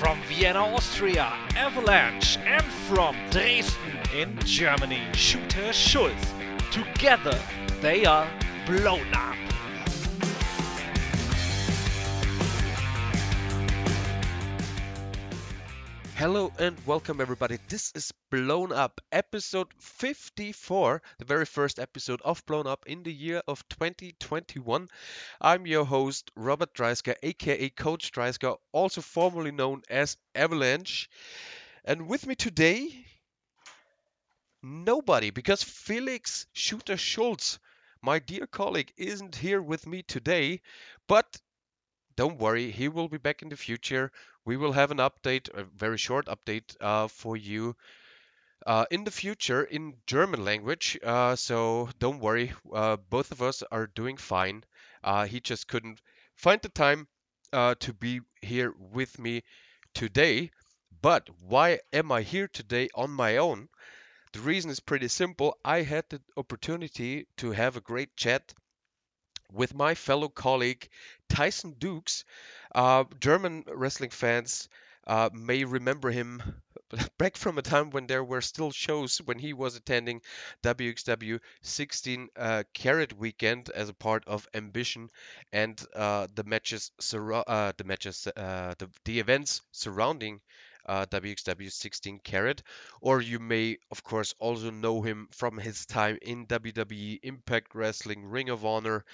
from Vienna, Austria, Avalanche, and from Dresden in Germany, Shooter Schulz. Together, they are blown up. Hello and welcome, everybody. This is Blown Up, episode 54, the very first episode of Blown Up in the year of 2021. I'm your host, Robert Dreissker, aka Coach Dreissker, also formerly known as Avalanche. And with me today, nobody, because Felix Shooter Schulz, my dear colleague, isn't here with me today, but don't worry, he will be back in the future. We will have an update, a very short update uh, for you uh, in the future in German language. Uh, so don't worry, uh, both of us are doing fine. Uh, he just couldn't find the time uh, to be here with me today. But why am I here today on my own? The reason is pretty simple. I had the opportunity to have a great chat with my fellow colleague Tyson Dux. Uh, German wrestling fans uh, may remember him back from a time when there were still shows when he was attending WXW 16 uh, Carat Weekend as a part of Ambition and uh, the matches, uh, the matches, uh, the, the events surrounding WXW 16 Carat, or you may, of course, also know him from his time in WWE, Impact Wrestling, Ring of Honor.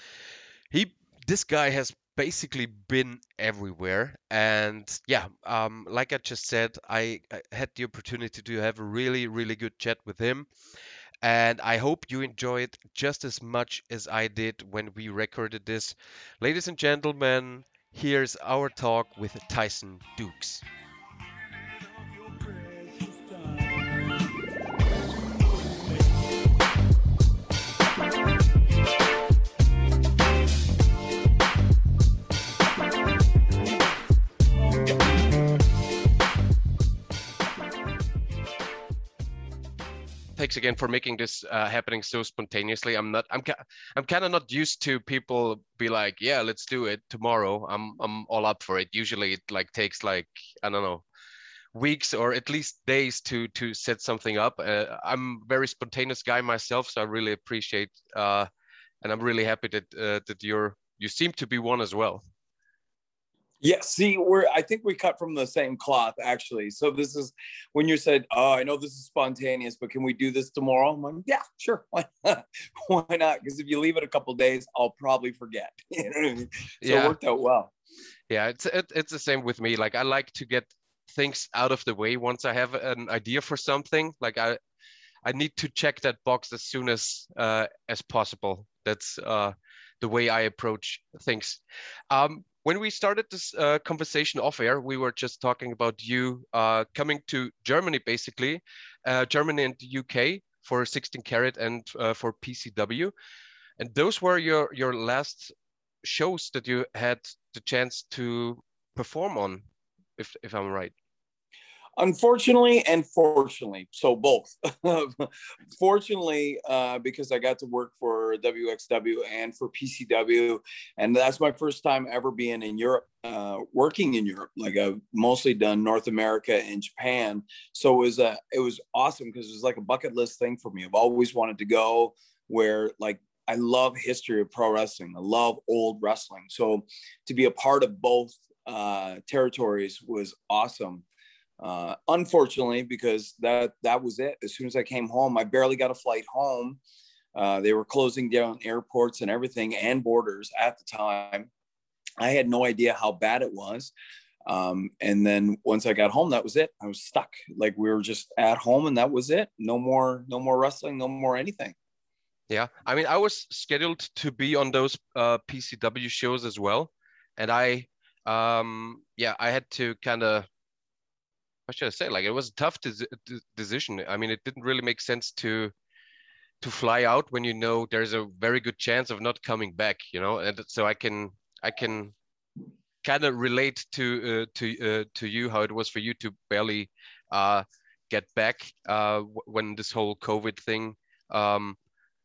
He, this guy has basically been everywhere, and yeah, um, like I just said, I, I had the opportunity to have a really, really good chat with him. And I hope you enjoy it just as much as I did when we recorded this. Ladies and gentlemen, here's our talk with Tyson Dux. Thanks again for making this uh, happening so spontaneously. I'm not. I'm. I'm kind of not used to people be like, yeah, let's do it tomorrow. I'm. I'm all up for it. Usually, it like takes like I don't know, weeks or at least days to to set something up. Uh, I'm a very spontaneous guy myself, so I really appreciate. Uh, and I'm really happy that uh, that you're. You seem to be one as well. Yeah, see, we're I think we cut from the same cloth actually. So this is when you said, "Oh, I know this is spontaneous, but can we do this tomorrow?" I'm like, "Yeah, sure. Why not? Why not? Because if you leave it a couple days, I'll probably forget." you know I mean? So yeah. it worked out well. Yeah, it's it, it's the same with me. Like I like to get things out of the way once I have an idea for something. Like I I need to check that box as soon as uh, as possible. That's uh, the way I approach things. Um, when we started this uh, conversation off air, we were just talking about you uh, coming to Germany, basically, uh, Germany and the UK for 16 Carat and uh, for PCW, and those were your your last shows that you had the chance to perform on, if if I'm right unfortunately and fortunately so both fortunately uh, because i got to work for wxw and for pcw and that's my first time ever being in europe uh, working in europe like i've mostly done north america and japan so it was a it was awesome because it was like a bucket list thing for me i've always wanted to go where like I love history of pro wrestling. I love old wrestling. So to be a part of both uh, territories was awesome. Uh, unfortunately, because that that was it. As soon as I came home, I barely got a flight home. Uh, they were closing down airports and everything and borders at the time. I had no idea how bad it was. Um, and then once I got home, that was it. I was stuck. Like we were just at home, and that was it. No more, no more wrestling, no more anything. Yeah, I mean, I was scheduled to be on those uh, PCW shows as well, and I, um, yeah, I had to kind of what should I say? Like it was a tough de- decision. I mean, it didn't really make sense to to fly out when you know there's a very good chance of not coming back. You know, and so I can I can kind of relate to uh, to uh, to you how it was for you to barely uh, get back uh, when this whole COVID thing um,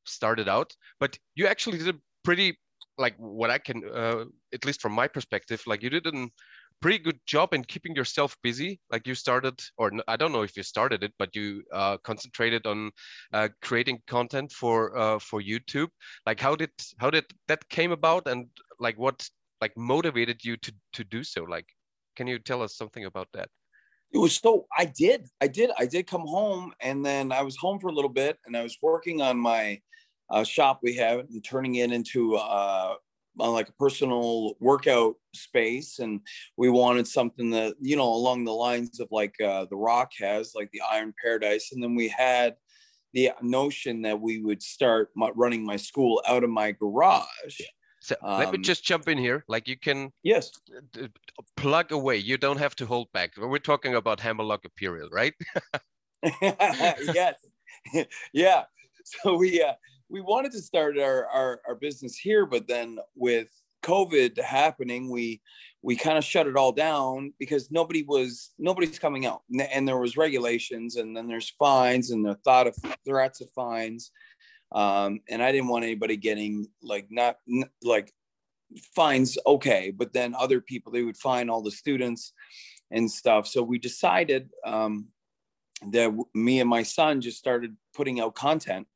started out. But you actually did a pretty like what I can, uh, at least from my perspective, like you did an pretty good job in keeping yourself busy. Like you started, or I don't know if you started it, but you uh, concentrated on uh, creating content for uh, for YouTube. Like how did how did that came about, and like what like motivated you to to do so? Like, can you tell us something about that? It was so I did I did I did come home, and then I was home for a little bit, and I was working on my uh, shop we have and turning it into uh, like a personal workout space and we wanted something that you know along the lines of like uh, the rock has like the iron paradise and then we had the notion that we would start my, running my school out of my garage. So um, let me um, just jump in here. Like you can yes. plug away. You don't have to hold back. We're talking about hammerlock imperial right? Yes. Yeah. So we uh we wanted to start our, our, our business here, but then with COVID happening, we we kind of shut it all down because nobody was nobody's coming out, and there was regulations, and then there's fines, and the thought of threats of fines, um, and I didn't want anybody getting like not like fines, okay, but then other people they would fine all the students and stuff. So we decided um, that me and my son just started putting out content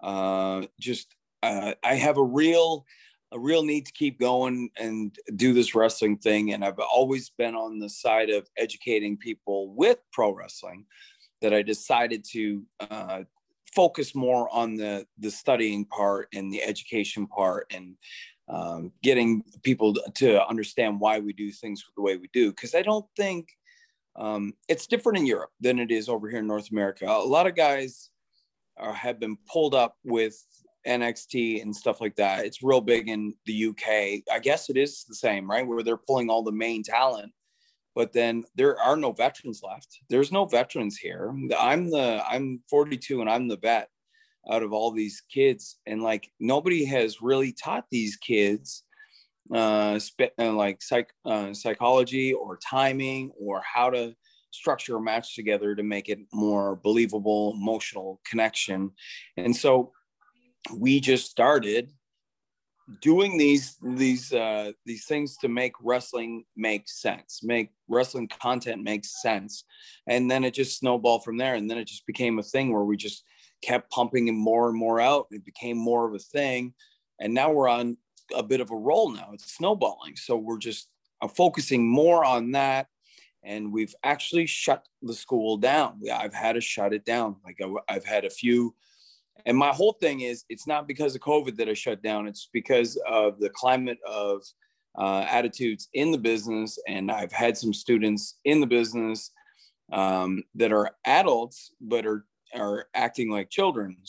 uh, just uh, I have a real a real need to keep going and do this wrestling thing. And I've always been on the side of educating people with pro wrestling. That I decided to uh, focus more on the the studying part and the education part and um, getting people to understand why we do things the way we do. Because I don't think um, it's different in Europe than it is over here in North America. A lot of guys or have been pulled up with NXT and stuff like that. It's real big in the UK. I guess it is the same, right? Where they're pulling all the main talent, but then there are no veterans left. There's no veterans here. I'm the I'm 42 and I'm the vet out of all these kids, and like nobody has really taught these kids uh, uh like psych uh, psychology or timing or how to structure a match together to make it more believable, emotional connection. And so we just started doing these these uh, these things to make wrestling make sense, make wrestling content make sense, and then it just snowballed from there. And then it just became a thing where we just kept pumping more and more out. It became more of a thing, and now we're on a bit of a roll now. It's snowballing, so we're just uh, focusing more on that and we've actually shut the school down. I've had to shut it down. Like I've had a few, and my whole thing is it's not because of COVID that I shut down. It's because of the climate of uh, attitudes in the business, and I've had some students in the business um, that are adults but are are acting like children.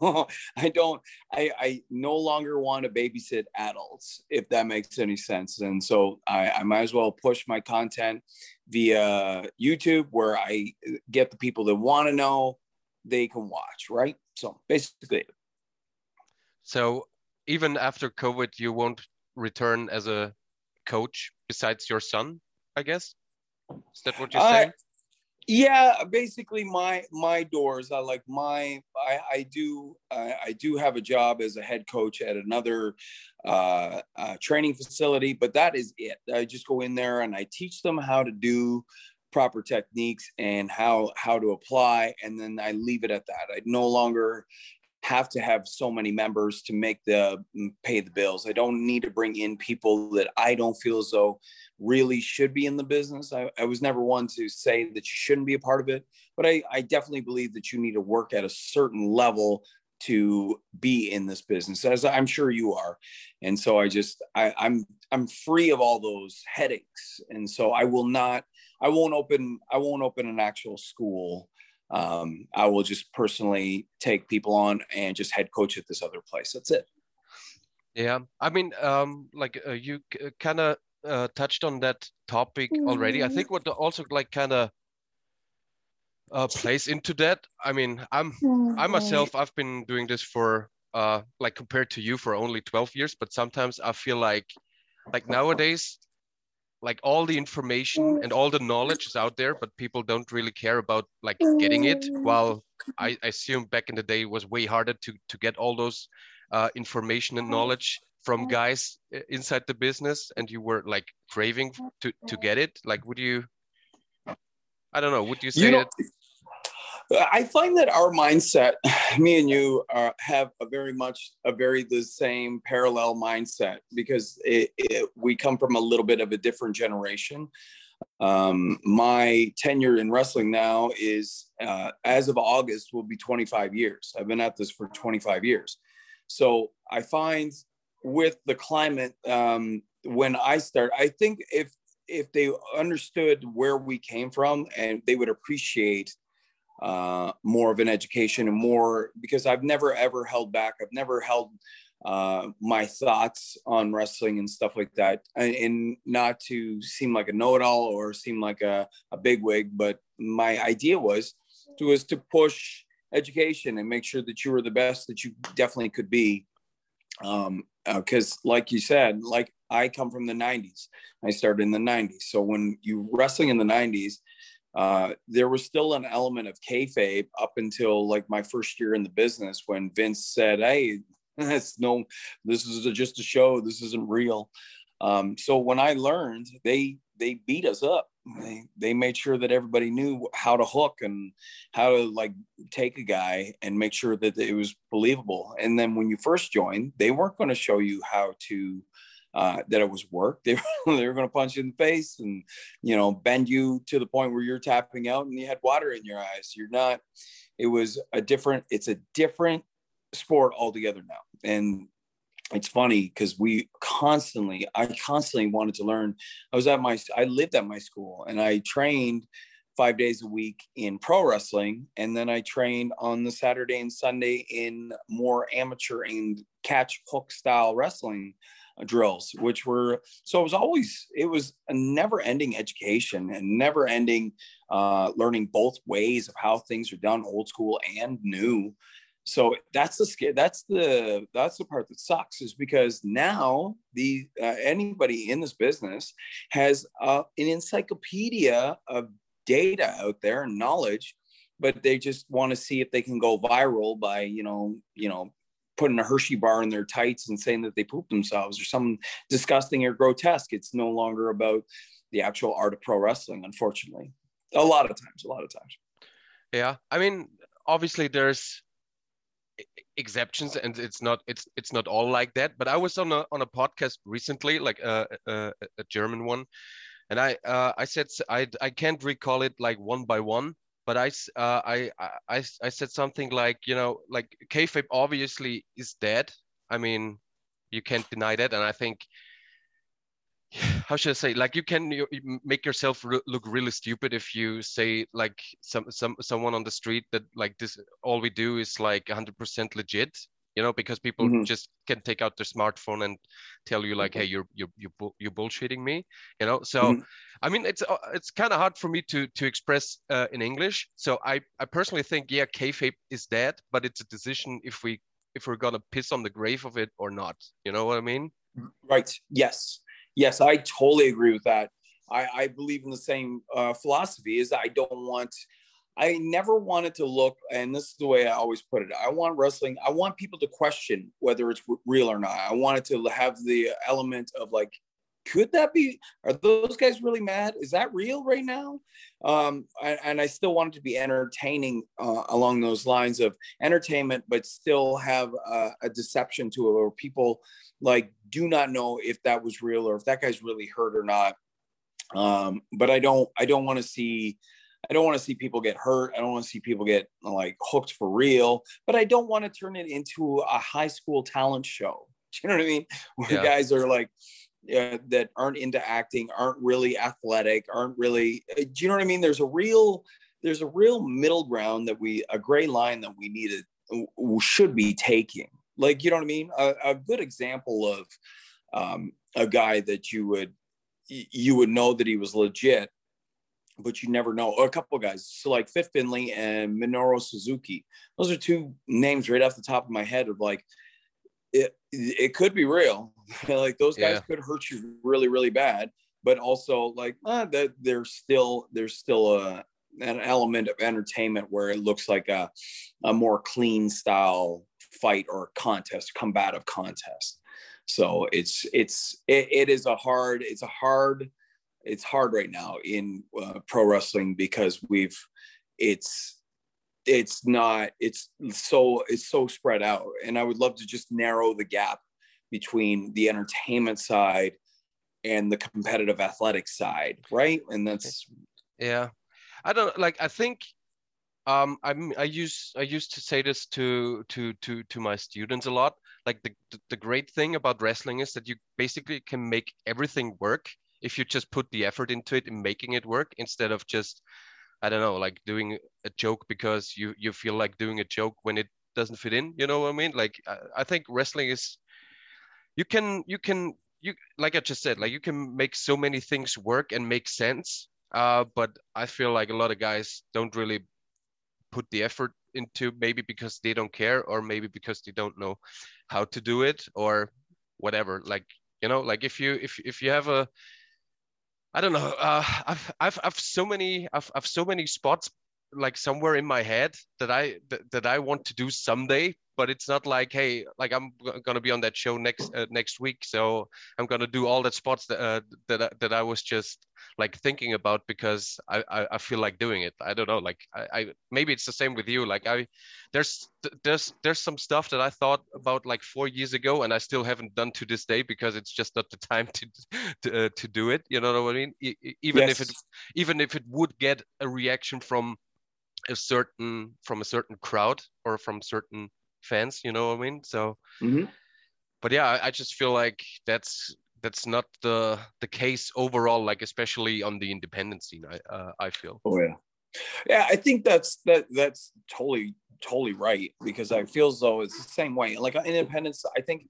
So I don't, I, I no longer want to babysit adults, if that makes any sense. And so I, I might as well push my content via YouTube where I get the people that want to know, they can watch, right? So basically. So even after COVID, you won't return as a coach besides your son, I guess? Is that what you're uh, saying? Yeah basically my my doors i like my i i do I, I do have a job as a head coach at another uh, uh, training facility but that is it. I just go in there and i teach them how to do proper techniques and how how to apply and then i leave it at that. I no longer have to have so many members to make the mm, pay the bills. I don't need to bring in people that I don't feel as though really should be in the business. I, I was never one to say that you shouldn't be a part of it, but I, I definitely believe that you need to work at a certain level to be in this business, as I'm sure you are. And so I just I, I'm I'm free of all those headaches, and so I will not I won't open I won't open an actual school um, I will just personally take people on and just head coach at this other place. That's it. Yeah, I mean, um, like uh, you kind of uh, touched on that topic already. I think mm-hmm. what also like kind of uh, plays into that. I mean, I'm I mm-hmm. myself I've been doing this for uh, like compared to you for only 12 years, but sometimes I feel like like nowadays like all the information and all the knowledge is out there but people don't really care about like getting it while i, I assume back in the day it was way harder to to get all those uh, information and knowledge from guys inside the business and you were like craving to to get it. Like would you i don't know would you say you know, I find that our mindset, me and you, uh, have a very much a very the same parallel mindset because it, it, we come from a little bit of a different generation. Um, my tenure in wrestling now is, uh, as of August, will be 25 years. I've been at this for 25 years. So I find with the climate, um, when I start, I think if if they understood where we came from and they would appreciate uh, more of an education and more because I've never ever held back. I've never held uh, my thoughts on wrestling and stuff like that. And, and not to seem like a know-it-all or seem like a, a bigwig, but my idea was to was to push education and make sure that you were the best that you definitely could be. Um, because uh, like you said, like I come from the 90s. I started in the 90s. So when you wrestling in the 90s, uh, there was still an element of kayfabe up until like my first year in the business when Vince said, "Hey, it's no, this is a, just a show. This isn't real." Um, so when I learned, they they beat us up. They they made sure that everybody knew how to hook and how to like take a guy and make sure that it was believable. And then when you first joined, they weren't going to show you how to uh, that it was work. They were, they were going to punch you in the face and, you know, bend you to the point where you're tapping out and you had water in your eyes. You're not, it was a different, it's a different sport altogether now. And it's funny because we constantly, I constantly wanted to learn. I was at my, I lived at my school and I trained five days a week in pro wrestling. And then I trained on the Saturday and Sunday in more amateur and catch hook style wrestling drills, which were so it was always it was a never ending education and never ending uh, learning both ways of how things are done, old school and new. So that's the that's the that's the part that sucks is because now the uh, anybody in this business has uh, an encyclopedia of data out there and knowledge but they just want to see if they can go viral by you know you know putting a Hershey bar in their tights and saying that they poop themselves or something disgusting or grotesque. It's no longer about the actual art of pro wrestling, unfortunately. A lot of times, a lot of times. Yeah, I mean, obviously there's exceptions and it's not it's it's not all like that but i was on a on a podcast recently like a, a, a german one and i uh, i said i i can't recall it like one by one but I, uh, I, I, I said something like, you know, like kayfabe obviously is dead. I mean, you can't deny that, and I think, how should I say, like you can make yourself re- look really stupid if you say like some some someone on the street that like this all we do is like 100% legit, you know, because people mm-hmm. just can take out their smartphone and tell you like, hey, you're you're you're, you're bullshitting me, you know. So, mm-hmm. I mean, it's uh, it's kind of hard for me to to express uh, in English. So I I personally think yeah, kayfabe is dead, but it's a decision if we if we're gonna piss on the grave of it or not. You know what I mean? Right. Yes. Yes, I totally agree with that. I, I believe in the same uh, philosophy. Is I don't want I never wanted to look, and this is the way I always put it. I want wrestling. I want people to question whether it's real or not. I wanted to have the element of like, could that be? Are those guys really mad? Is that real right now? Um, and I still wanted to be entertaining uh, along those lines of entertainment, but still have a, a deception to it, where people like do not know if that was real or if that guy's really hurt or not. Um, but I don't. I don't want to see I don't want to see people get hurt. I don't want to see people get like hooked for real, but I don't want to turn it into a high school talent show. Do you know what I mean? Where yeah. guys are like, uh, that aren't into acting, aren't really athletic, aren't really, uh, do you know what I mean? There's a real, there's a real middle ground that we, a gray line that we needed, should be taking. Like, you know what I mean? A, a good example of um, a guy that you would, you would know that he was legit but you never know. Or a couple of guys, so like Fit Finlay and Minoru Suzuki. Those are two names right off the top of my head of like, it it could be real. like those guys yeah. could hurt you really really bad, but also like uh, that there's still there's still a an element of entertainment where it looks like a a more clean style fight or contest, combative contest. So it's it's it, it is a hard it's a hard it's hard right now in uh, pro wrestling because we've it's it's not it's so it's so spread out. And i would love to just narrow the gap between the entertainment side and the competitive athletic side right? And that's yeah. I don't like i think um i'm i use i used to say this to to to to my students a lot. Like the the great thing about wrestling is that you basically can make everything work if you just put the effort into it and making it work instead of just I don't know, like doing a joke because you you feel like doing a joke when it doesn't fit in. You know what I mean? Like I, I think wrestling is you can you can you like I just said, like you can make so many things work and make sense. Uh, but I feel like a lot of guys don't really put the effort into maybe because they don't care or maybe because they don't know how to do it or whatever. Like you know, like if you if if you have a I don't know. Uh, I've I've I've so many I've I've so many spots like somewhere in my head that I that, that I want to do someday, but it's not like hey like i'm gonna be on that show next uh, next week so i'm gonna do all the spots that uh, that, I, that i was just like thinking about because I, I, I feel like doing it i don't know like I, I maybe it's the same with you like i there's there's there's some stuff that i thought about like four years ago and i still haven't done to this day because it's just not the time to to, uh, to do it you know what i mean even yes. if it even if it would get a reaction from a certain from a certain crowd or from certain fans you know what i mean so mm-hmm. but yeah I, I, just feel like that's that's not the the case overall like especially on the independent scene i uh, i feel oh yeah yeah i think that's that that's totally totally right because i feel as though it's the same way like independence i think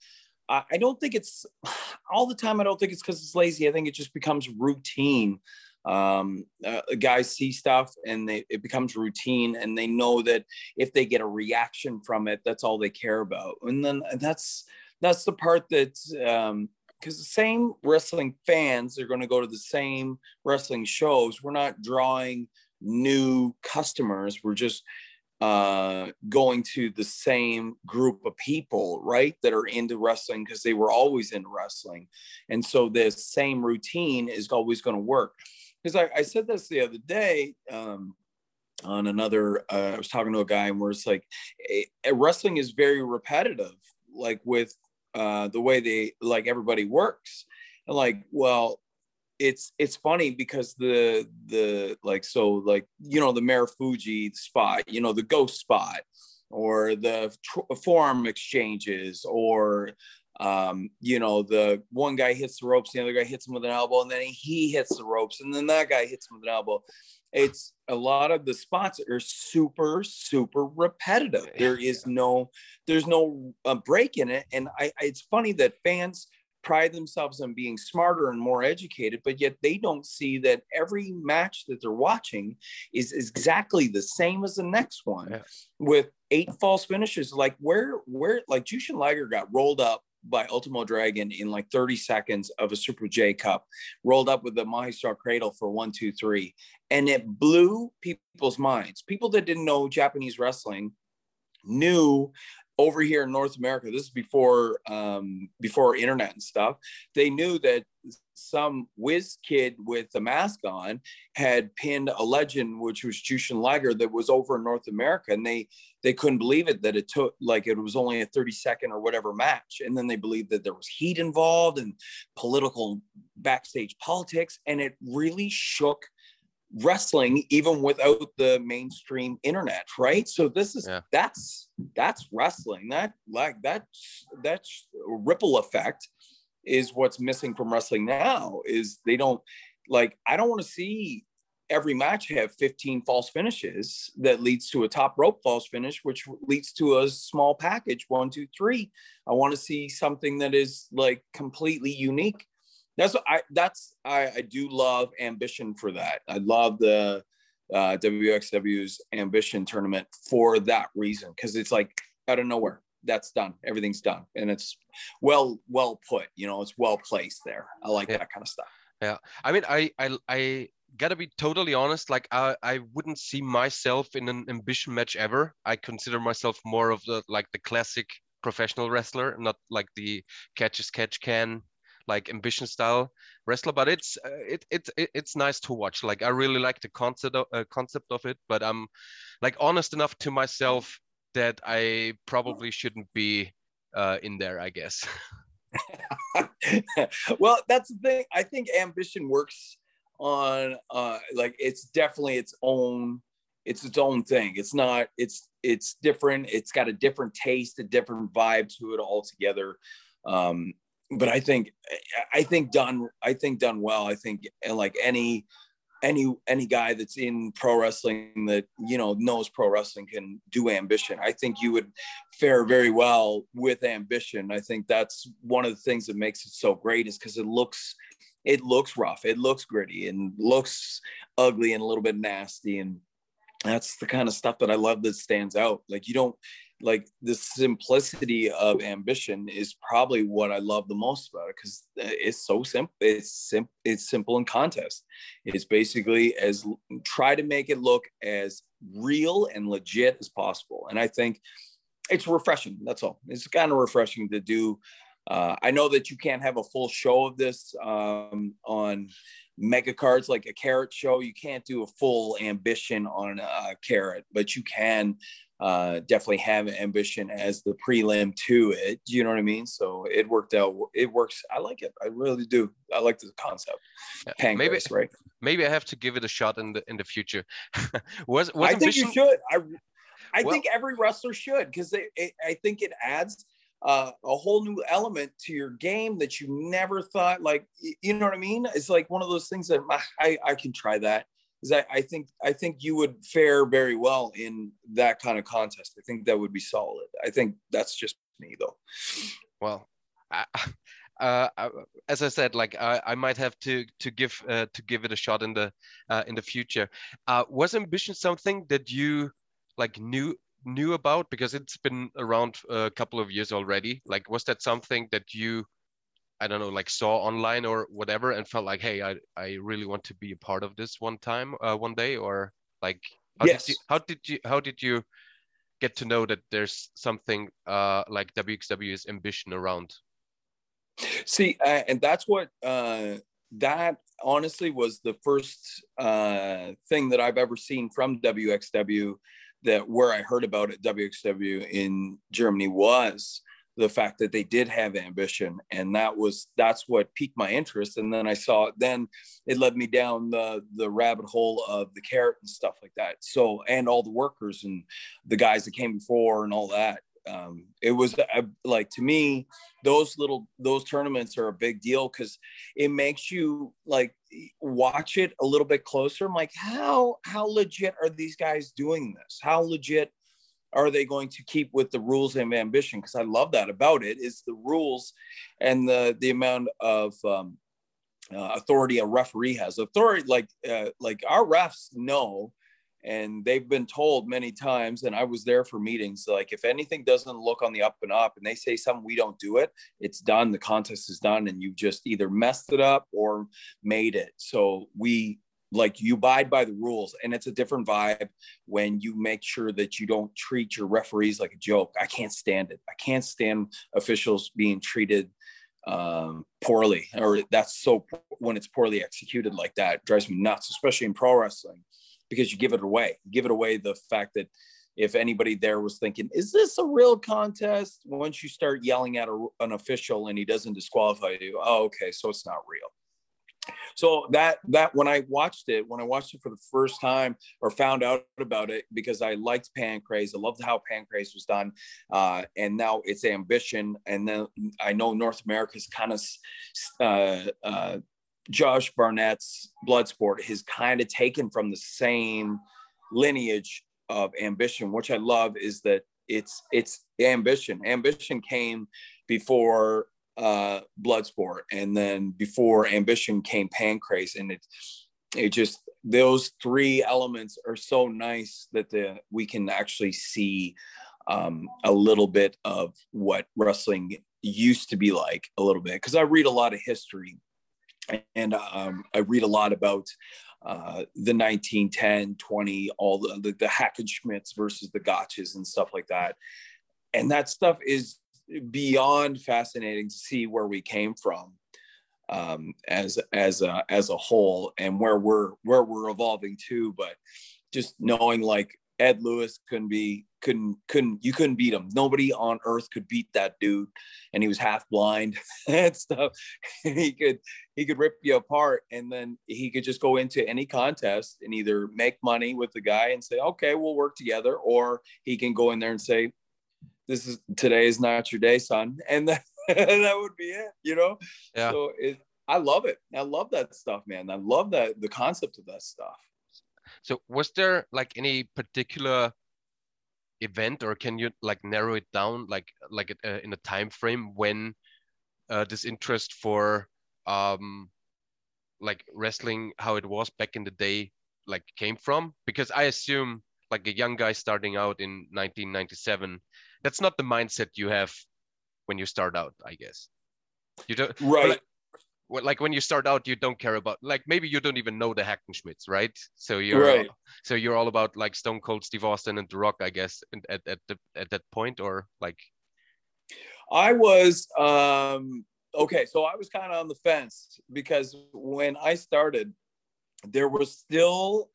I don't think it's all the time. I don't think it's because it's lazy. I think it just becomes routine um, uh, guys see stuff and they, it becomes routine and they know that if they get a reaction from it that's all they care about. And then that's that's the part that's um because the same wrestling fans are going to go to the same wrestling shows. We're not drawing new customers. We're just uh, going to the same group of people, right, that are into wrestling because they were always into wrestling. And so this same routine is always going to work because I, I, said this the other day um, on another. Uh, I was talking to a guy, and where it's like a, a wrestling is very repetitive, like with uh, the way they like everybody works, and like well. It's it's funny because the the like so like you know the Marufuji spot you know the ghost spot or the tr- exchanges or um, you know, the one guy hits the ropes, the other guy hits him with an elbow, and then he hits the ropes, and then that guy hits him with an elbow. It's a lot of the spots are super, super repetitive. There is no, there's no uh, break in it, and I, I, it's funny that fans pride themselves on being smarter and more educated, but yet they don't see that every match that they're watching is, is exactly the same as the next one, yeah. with eight false finishes. Like where, where, like Jushin Liger got rolled up by Ultimo Dragon in like 30 seconds of a Super J Cup, rolled up with the Magistral Cradle for one, two, three. And it blew people's minds. People that didn't know Japanese wrestling knew over here in North America, this is before um, before internet and stuff. They knew that some whiz kid with a mask on had pinned a legend, which was Jushin Liger, that was over in North America, and they they couldn't believe it that it took like it was only a 30 second or whatever match, and then they believed that there was heat involved and political backstage politics, and it really shook wrestling even without the mainstream internet right? So this is yeah. that's that's wrestling. That like that that's ripple effect is what's missing from wrestling now is they don't like i don't want to see every match have 15 false finishes that leads to a top rope false finish which leads to a small package one two three. I want to see something that is like completely unique that's what I that's I, I do love ambition for that. I love the uh, WXW's ambition tournament for that reason because it's like out of nowhere that's done. Everything's done and it's well well put you know it's well placed there. I like yeah. that kind of stuff. Yeah. I mean i i i gotta be totally honest like i i wouldn't see myself in an ambition match ever. I consider myself more of the like the classic professional wrestler, not like the catch as catch can like ambition style wrestler. But it's uh, it, it it it's nice to watch. Like I really like the concept of, uh, concept of it. But I'm like honest enough to myself that I probably shouldn't be uh, in there. I guess. well, that's the thing. I think ambition works on uh like it's definitely its own it's its own thing. It's not it's it's different. It's got a different taste, a different vibe to it altogether. Um but I think I think done I think done well. I think like any any any guy that's in pro wrestling that you know knows pro wrestling can do ambition. I think you would fare very well with ambition. I think that's one of the things that makes it so great is because it looks it looks rough it looks gritty and looks ugly and a little bit nasty and that's the kind of stuff that i love that stands out. Like you don't like the simplicity of ambition is probably what I love the most about it because it's so simple. It's simple. It's simple in contest. It's basically as try to make it look as real and legit as possible. And I think it's refreshing. That's all. It's kind of refreshing to do. Uh, I know that you can't have a full show of this um, on mega cards like a Carat show. You can't do a full ambition on a Carat, but you can uh, definitely have ambition as the prelim to it. You know what I mean? So it worked out. It works. I like it. I really do. I like the concept. Maybe right. Maybe I have to give it a shot in the in the future. was, was I think you should. I I well, think every wrestler should because I think it adds uh, a whole new element to your game that you never thought. Like you know what I mean? It's like one of those things that I I can try that is I, I think I think you would fare very well in that kind of contest. I think that would be solid. I think that's just me though. Well, I, uh, as I said, like I, I might have to to give uh, to give it a shot in the uh, in the future. Uh, was ambition something that you like knew knew about because it's been around a couple of years already? Like, was that something that you I don't know, like saw online or whatever, and felt like, hey, I I really want to be a part of this one time, uh, one day, or like, how yes. did you, how did you how did you get to know that there's something uh, like WXW's ambition around? See, uh, and that's what uh, that honestly was the first uh, thing that I've ever seen from WXW that where I heard about it WXW in Germany was the fact that they did have ambition and that was that's what piqued my interest. And then i saw it then it led me down the the rabbit hole of the Carat and stuff like that. So and all the workers and the guys that came before and all that um, it was uh, like to me those little those tournaments are a big deal because it makes you like watch it a little bit closer. I'm like how how legit are these guys doing this? How legit are they going to keep with the rules and ambition? Because I love that about it is the rules and the the amount of um, uh, authority a referee has. Authority like uh, like our refs know, and they've been told many times. And I was there for meetings. Like if anything doesn't look on the up and up, and they say something we don't do it, it's done. The contest is done, and you've just either messed it up or made it. So we like you abide by the rules and it's a different vibe when you make sure that you don't treat your referees like a joke. I can't stand it. I can't stand officials being treated um, poorly or that's so when it's poorly executed like that it drives me nuts especially in pro wrestling because you give it away. You give it away the fact that if anybody there was thinking is this a real contest? Once you start yelling at a, an official and he doesn't disqualify you oh okay so it's not real so that that when I watched it, when I watched it for the first time or found out about it because I liked Pancrase, I loved how Pancrase was done, uh, and now it's Ambition, and then I know North America's kind of uh, uh, Josh Barnett's Bloodsport has kind of taken from the same lineage of Ambition, which I love is that it's it's ambition. Ambition came before uh, Bloodsport, and then before Ambition came Pancrase, and it it just those three elements are so nice that the we can actually see um, a little bit of what wrestling used to be like a little bit because I read a lot of history and um, I read a lot about uh, the 1910, 20, all the, the, the Hackenschmidts versus the Gotches and stuff like that. And that stuff is beyond fascinating to see where we came from um, as as a as a whole and where we're where we're evolving to. But just knowing like Ed Lewis couldn't be couldn't couldn't you couldn't beat him. Nobody on earth could beat that dude, and he was half blind and stuff. he could he could rip you apart, and then he could just go into any contest and either make money with the guy and say, okay, we'll work together, or he can go in there and say, this is today is not your day, son, and that, that would be it, you know. Yeah. So it, I love it. I love that stuff, man. I love that the concept of that stuff. So was there like any particular event or can you like narrow it down like like uh, in a time frame when uh, this interest for um like wrestling how it was back in the day like came from because i assume like a young guy starting out in 1997 that's not the mindset you have when you start out i guess. You don't right. like when you start out you don't care about like maybe you don't even know the Hackenschmidts, right? So you're right. so you're all about like stone cold steve austin and the rock i guess at, at the at that point or like? I was um okay so i was kind of on the fence because when i started there was still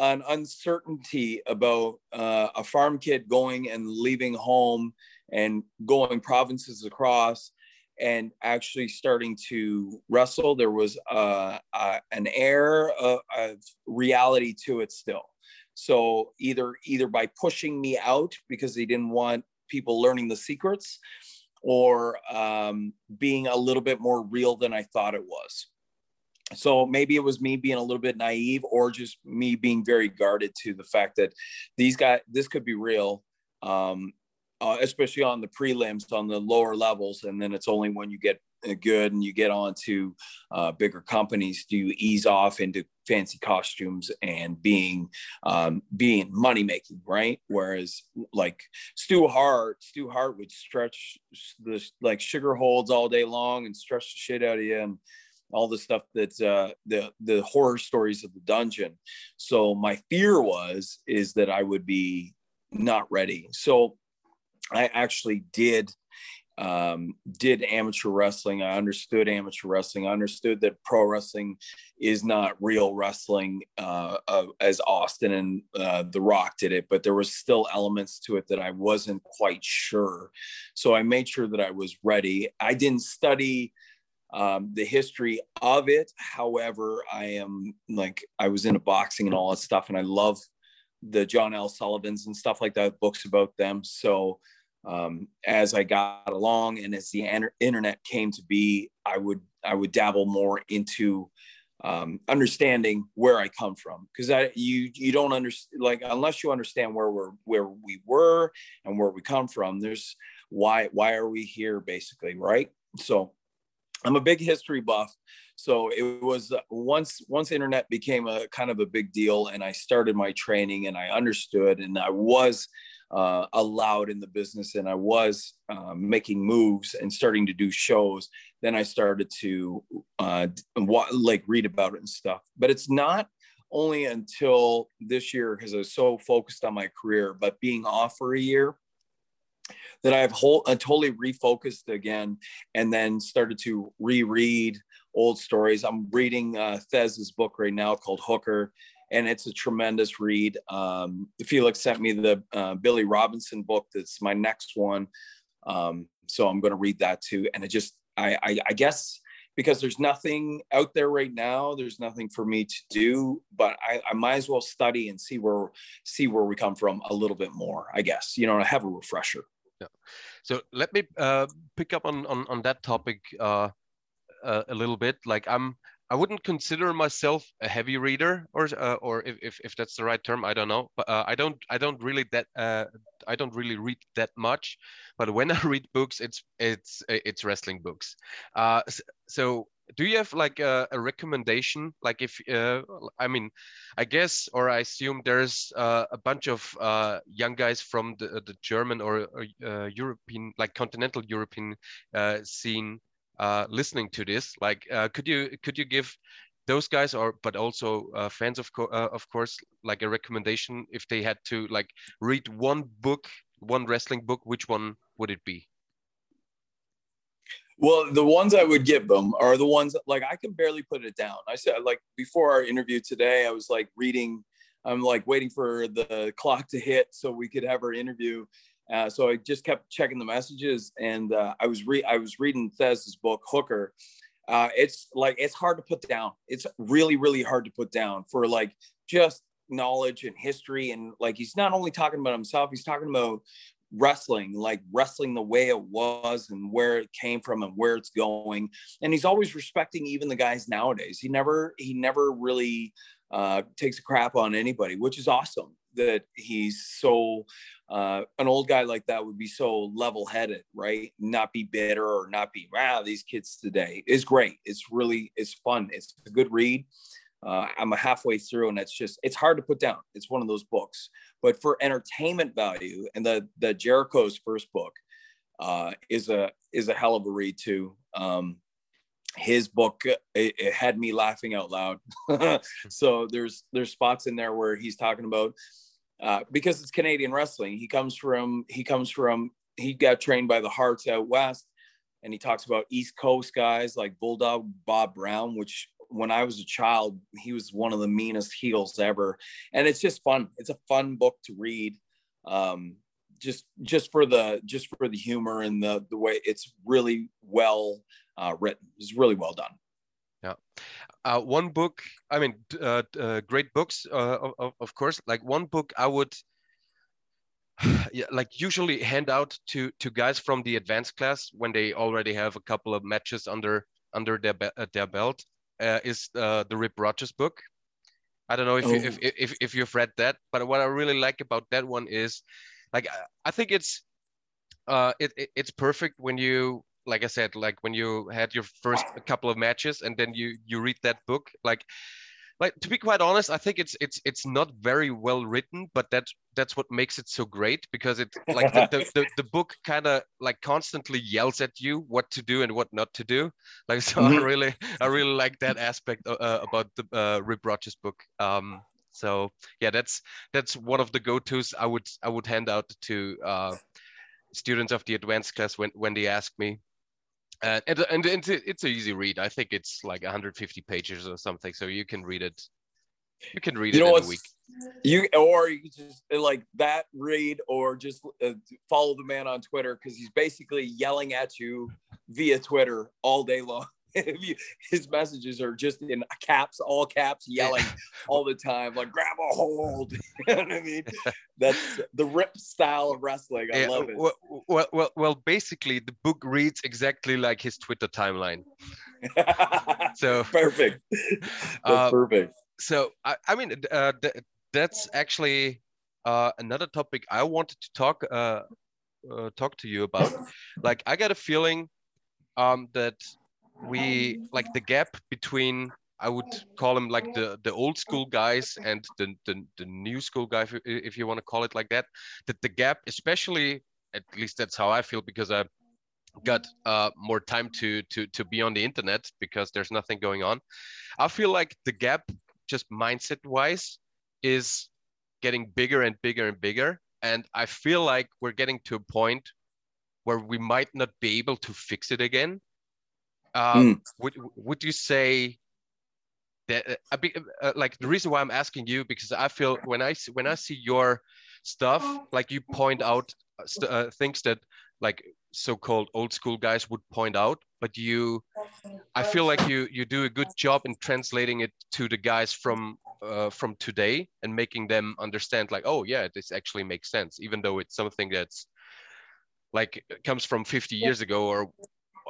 an uncertainty about uh, a farm kid going and leaving home and going provinces across and actually starting to wrestle. There was uh, uh, an air of, of, reality to it still. So either either by pushing me out because they didn't want people learning the secrets, or um, being a little bit more real than I thought it was. So maybe it was me being a little bit naive, or just me being very guarded to the fact that these guys, this could be real. Um, uh, especially on the prelims on the lower levels. And then it's only when you get good and you get on to uh, bigger companies do you ease off into fancy costumes and being um, being money making right whereas like stu hart stu hart would stretch the like sugar holds all day long and stretch the shit out of you and all the stuff that uh, the the horror stories of the dungeon so my fear was is that i would be not ready so I actually did um, did amateur wrestling. I understood amateur wrestling. I understood that pro wrestling is not real wrestling uh, uh, as Austin and uh, The Rock did it, but there was still elements to it that I wasn't quite sure. So I made sure that I was ready. I didn't study um, the history of it. However, I am like I was into boxing and all that stuff, and I love the John L. Sullivans and stuff like that, books about them. So um, as I got along and as the internet came to be, I would I would dabble more into um, understanding where I come from because I you you don't understand like unless you understand where we're where we were and where we come from. There's why why are we here basically right? So I'm a big history buff. So it was uh, once once internet became a kind of a big deal, and I started my training, and I understood, and I was uh, allowed in the business and I was uh, making moves and starting to do shows, then I started to uh, like read about it and stuff. But it's not only until this year because I was so focused on my career, but being off for a year that I've whole, uh, totally refocused again and then started to reread old stories. I'm reading uh, Thesz's book right now called Hooker and it's a tremendous read. Um, Felix sent me the uh, Billy Robinson book. That's my next one. Um, so I'm going to read that too. And it just, I, I, I, guess because there's nothing out there right now, there's nothing for me to do, but I, I might as well study and see where, see where we come from a little bit more, I guess, you know, have a refresher. Yeah. So let me uh, pick up on, on, on that topic uh, uh, a little bit. Like I'm, I wouldn't consider myself a heavy reader, or uh, or if, if, if that's the right term, I don't know. But uh, I don't I don't really that uh, I don't really read that much. But when I read books, it's it's it's wrestling books. So do you have like a, a recommendation? Like if uh, I mean, I guess or I assume there's uh, a bunch of young guys from the the German or, or European like continental European scene uh, listening to this like uh, could you could you give those guys or but also uh, fans of, co uh, of course like a recommendation if they had to like read one book one wrestling book which one would it be Well, the ones I would give them are the ones like I can barely put it down. I said like before our interview today, I was like reading. I'm like waiting for the clock to hit so we could have our interview. Uh, so I just kept checking the messages, and uh, I was re I was reading Thesz's book Hooker. Uh, it's like it's hard to put down. It's really really hard to put down for like just knowledge and history and like he's not only talking about himself he's talking about wrestling, like wrestling the way it was and where it came from and where it's going. And he's always respecting even the guys nowadays. He never he never really uh, takes a crap on anybody, which is awesome. That he's so uh, an old guy like that would be so level-headed, right? Not be bitter or not be wow. These kids today is great. It's really it's fun. It's a good read. Uh, I'm a halfway through, and it's just it's hard to put down. It's one of those books, but for entertainment value, and the the Jericho's first book uh, is a is a hell of a read too. Um, his book it, it had me laughing out loud. so there's there's spots in there where he's talking about uh, because it's Canadian wrestling. He comes from he comes from he got trained by the Harts out west, and he talks about East Coast guys like Bulldog Bob Brown, which when I was a child, he was one of the meanest heels ever. And it's just fun. It's a fun book to read. Um, just just for the just for the humor and the the way it's really well uh, written. It's really well done. Yeah. Uh, one book, I mean, uh, uh, great books, uh, of, of course. Like one book I would yeah, like usually hand out to to guys from the advanced class when they already have a couple of matches under under their be uh, their belt uh, is uh, the Rip Rogers book. I don't know if, oh. you, if, if if you've read that, but what I really like about that one is, like, I think it's, uh, it, it it's perfect when you like I said, like when you had your first couple of matches and then you you read that book, like like to be quite honest i think it's it's it's not very well written but that that's what makes it so great because it like the, the, the, the, book kind of like constantly yells at you what to do and what not to do. Like so mm-hmm. i really i really like that aspect uh, uh, about the uh, rip rogers book. Um so yeah that's that's one of the go-to's i would i would hand out to uh students of the advanced class when when they ask me uh, and and it's it's an easy read. I think it's like 150 pages or something, so you can read it. You can read you it in a week. You or you just like that read or just uh, follow the man on Twitter because he's basically yelling at you via Twitter all day long. His messages are just in caps, all caps, yelling all the time, like grab a hold. you know what I mean? That's the rip style of wrestling. I yeah, love it. Well, well, well, basically, the book reads exactly like his Twitter timeline. so perfect. That's uh, perfect. So I, I mean, uh, th- that's actually uh, another topic I wanted to talk uh, uh, talk to you about. Like, I got a feeling um, that we like the gap between I would call them like the the old school guys and the the, the new school guy, if, if you want to call it like that. That the gap, especially at least that's how I feel because I got uh, more time to to to be on the internet because there's nothing going on. I feel like the gap, just mindset wise, is getting bigger and bigger and bigger, and I feel like we're getting to a point where we might not be able to fix it again um, mm. would would you say that uh, uh, like the reason why I'm asking you because I feel when I when I see your stuff like you point out uh, uh, things that like so-called old school guys would point out but you i feel like you you do a good job in translating it to the guys from uh, from today and making them understand like oh yeah this actually makes sense even though it's something that's like comes from 50 years ago or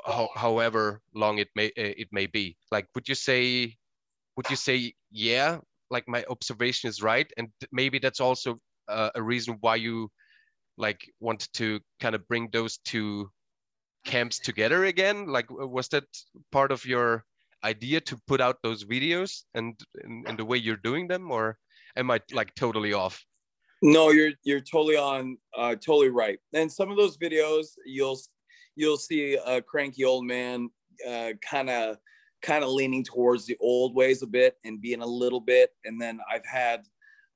ho however long it may eh, it may be. Like would you say would you say yeah like my observation is right? And maybe that's also uh, a reason why you like want to kind of bring those two camps together again? Like was that part of your idea to put out those videos and in, the way you're doing them? Or am i like totally off? No you're you're totally on uh totally right. And some of those videos you'll you'll see a cranky old man kind of kind of leaning towards the old ways a bit and being a little bit and then i've had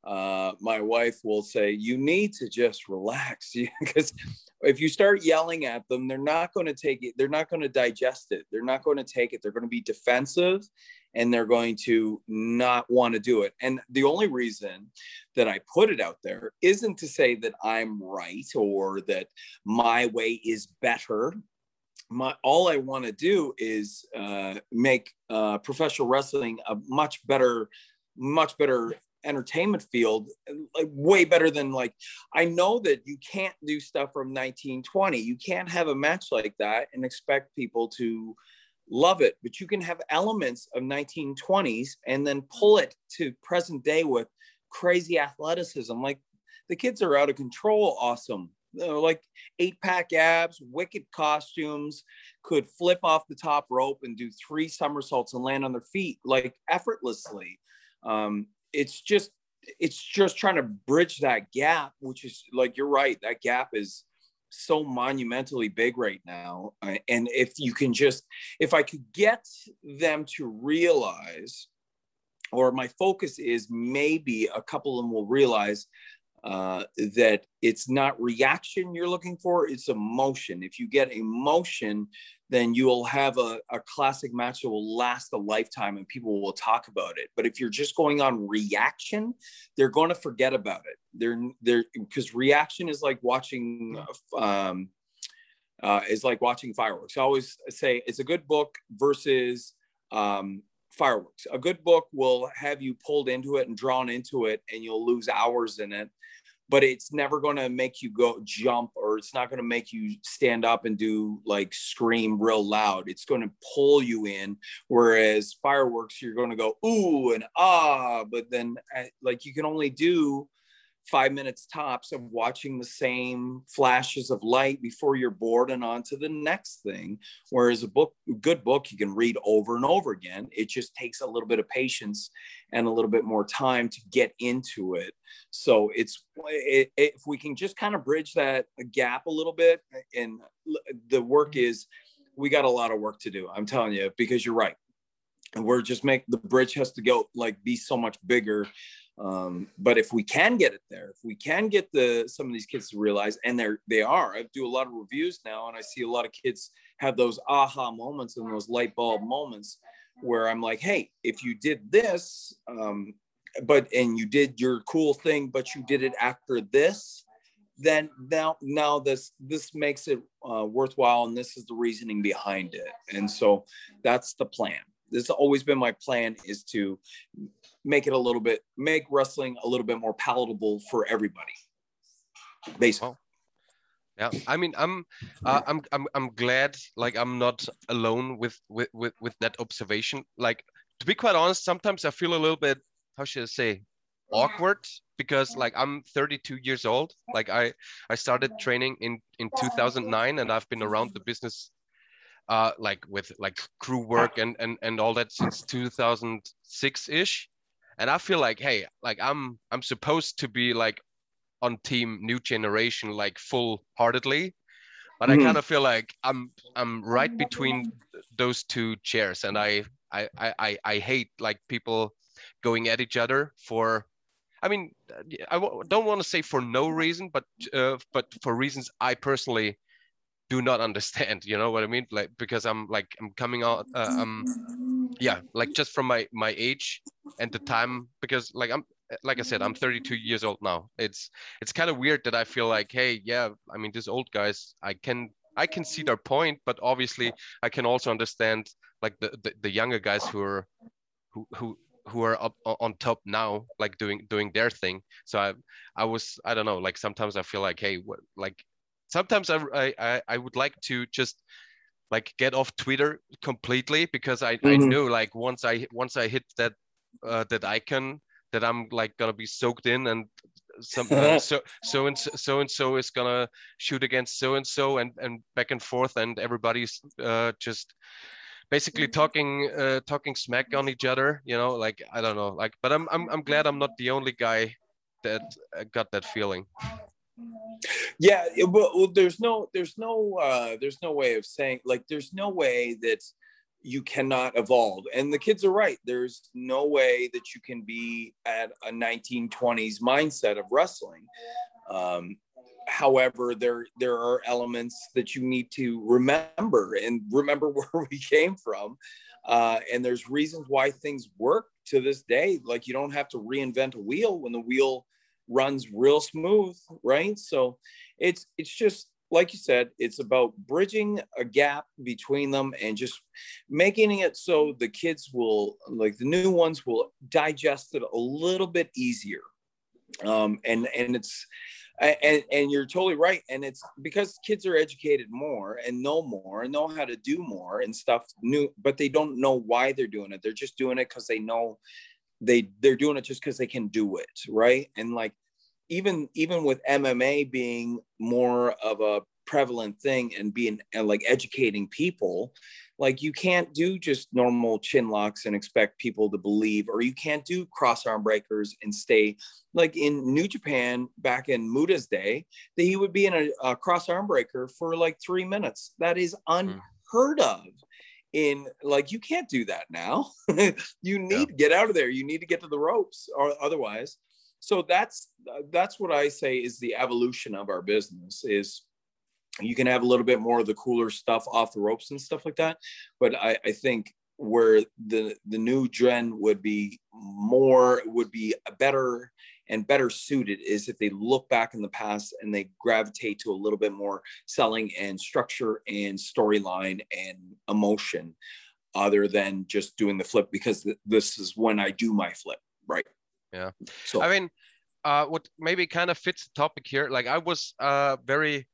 uh, my wife will say, "You need to just relax," because if you start yelling at them, they're not going to take it. They're not going to digest it. They're not going to take it. They're going to be defensive, and they're going to not want to do it. And the only reason that I put it out there isn't to say that I'm right or that my way is better. My all I want to do is uh, make uh, professional wrestling a much better, much better entertainment field like way better than like i know that you can't do stuff from 1920 you can't have a match like that and expect people to love it but you can have elements of 1920s and then pull it to present day with crazy athleticism. Like the kids are out of control. Awesome. Know, like eight pack abs wicked costumes could flip off the top rope and do three somersaults and land on their feet like effortlessly. Um, it's just it's just trying to bridge that gap which is like you're right that gap is so monumentally big right now uh, and if you can just if i could get them to realize or my focus is maybe a couple of them will realize uh, that it's not reaction you're looking for it's emotion if you get emotion then you'll have a, a classic match that will last a lifetime and people will talk about it. But if you're just going on reaction, they're going to forget about it. They're they're because reaction is like watching um, uh, is like watching fireworks. I always say it's a good book versus um, fireworks. A good book will have you pulled into it and drawn into it, and you'll lose hours in it but it's never going to make you go jump or it's not going to make you stand up and do like scream real loud. It's going to pull you in whereas fireworks you're going to go ooh and ah but then uh, like you can only do five minutes tops of watching the same flashes of light before you're bored and on to the next thing. Whereas a book, good book, you can read over and over again. It just takes a little bit of patience and a little bit more time to get into it. So it's it, if we can just kind of bridge that gap a little bit, and the work mm-hmm. is we got a lot of work to do. I'm telling you because you're right. And we're just make the bridge has to go like be so much bigger um, but if we can get it there, if we can get the some of these kids to realize, and they're they are, I do a lot of reviews now, and I see a lot of kids have those aha moments and those light bulb moments where I'm like, hey, if you did this, um, but and you did your cool thing, but you did it after this, then now now this this makes it uh, worthwhile, and this is the reasoning behind it, and so that's the plan this has always been my plan is to make it a little bit make wrestling a little bit more palatable for everybody basically. Yeah i mean i'm uh, i'm i'm i'm glad like i'm not alone with with with, with that observation. Like to be quite honest sometimes i feel a little bit how should i say awkward because like i'm 32 years old. Like i i started training in in 2009 and i've been around the business uh like with like crew work and and and all that since 2006 ish and I feel like, hey, like I'm I'm supposed to be like on team new generation like full heartedly, but mm-hmm. I kind of feel like I'm I'm right between those two chairs, and I I I I hate like people going at each other for. I mean, I w- don't want to say for no reason, but uh, but for reasons I personally do not understand. You know what I mean? Like because I'm like I'm coming out. Uh, um, yeah like just from my my age and the time because like i'm like i said i'm 32 years old now it's it's kind of weird that i feel like hey yeah i mean these old guys i can i can see their point but obviously i can also understand like the the, the younger guys who are who who who are up on top now like doing doing their thing so i i was i don't know like sometimes i feel like hey what like sometimes i i i would like to just like get off Twitter completely because I, mm-hmm. I know like once I once I hit that uh, that icon that I'm like gonna be soaked in and some uh, so so and so and so is gonna shoot against so and so and and back and forth and everybody's uh, just basically talking uh, talking smack on each other you know like I don't know like but I'm I'm I'm glad I'm not the only guy that uh, got that feeling yeah well, there's no there's no uh there's no way of saying like there's no way that you cannot evolve. And the kids are right. There's no way that you can be at a 1920s mindset of wrestling. Um, however, there there are elements that you need to remember and remember where we came from. Uh, and there's reasons why things work to this day. Like you don't have to reinvent a wheel when the wheel runs real smooth, right? So it's it's just like you said, it's about bridging a gap between them and just making it so the kids will, like the new ones, will digest it a little bit easier. Um, and and it's and and you're totally right. And it's because kids are educated more and know more and know how to do more and stuff new, but they don't know why they're doing it. They're just doing it because they know they they're doing it just because they can do it, right? And like even even with MMA being more of a prevalent thing and being and like educating people, like you can't do just normal chin locks and expect people to believe, or you can't do cross arm breakers and stay like in New Japan back in muda's day, that he would be in a, a cross arm breaker for like three minutes. That is hmm. unheard of in like you can't do that now. You need yeah. to get out of there. You need to get to the ropes or otherwise. So that's uh, that's what i say is the evolution of our business is you can have a little bit more of the cooler stuff off the ropes and stuff like that. But i, I think where the the new gen would be more would be a better and better suited is if they look back in the past and they gravitate to a little bit more selling and structure and storyline and emotion other than just doing the flip because th- this is when i do my flip right yeah. So I mean, uh, what maybe kind of fits the topic here. Like I was uh very,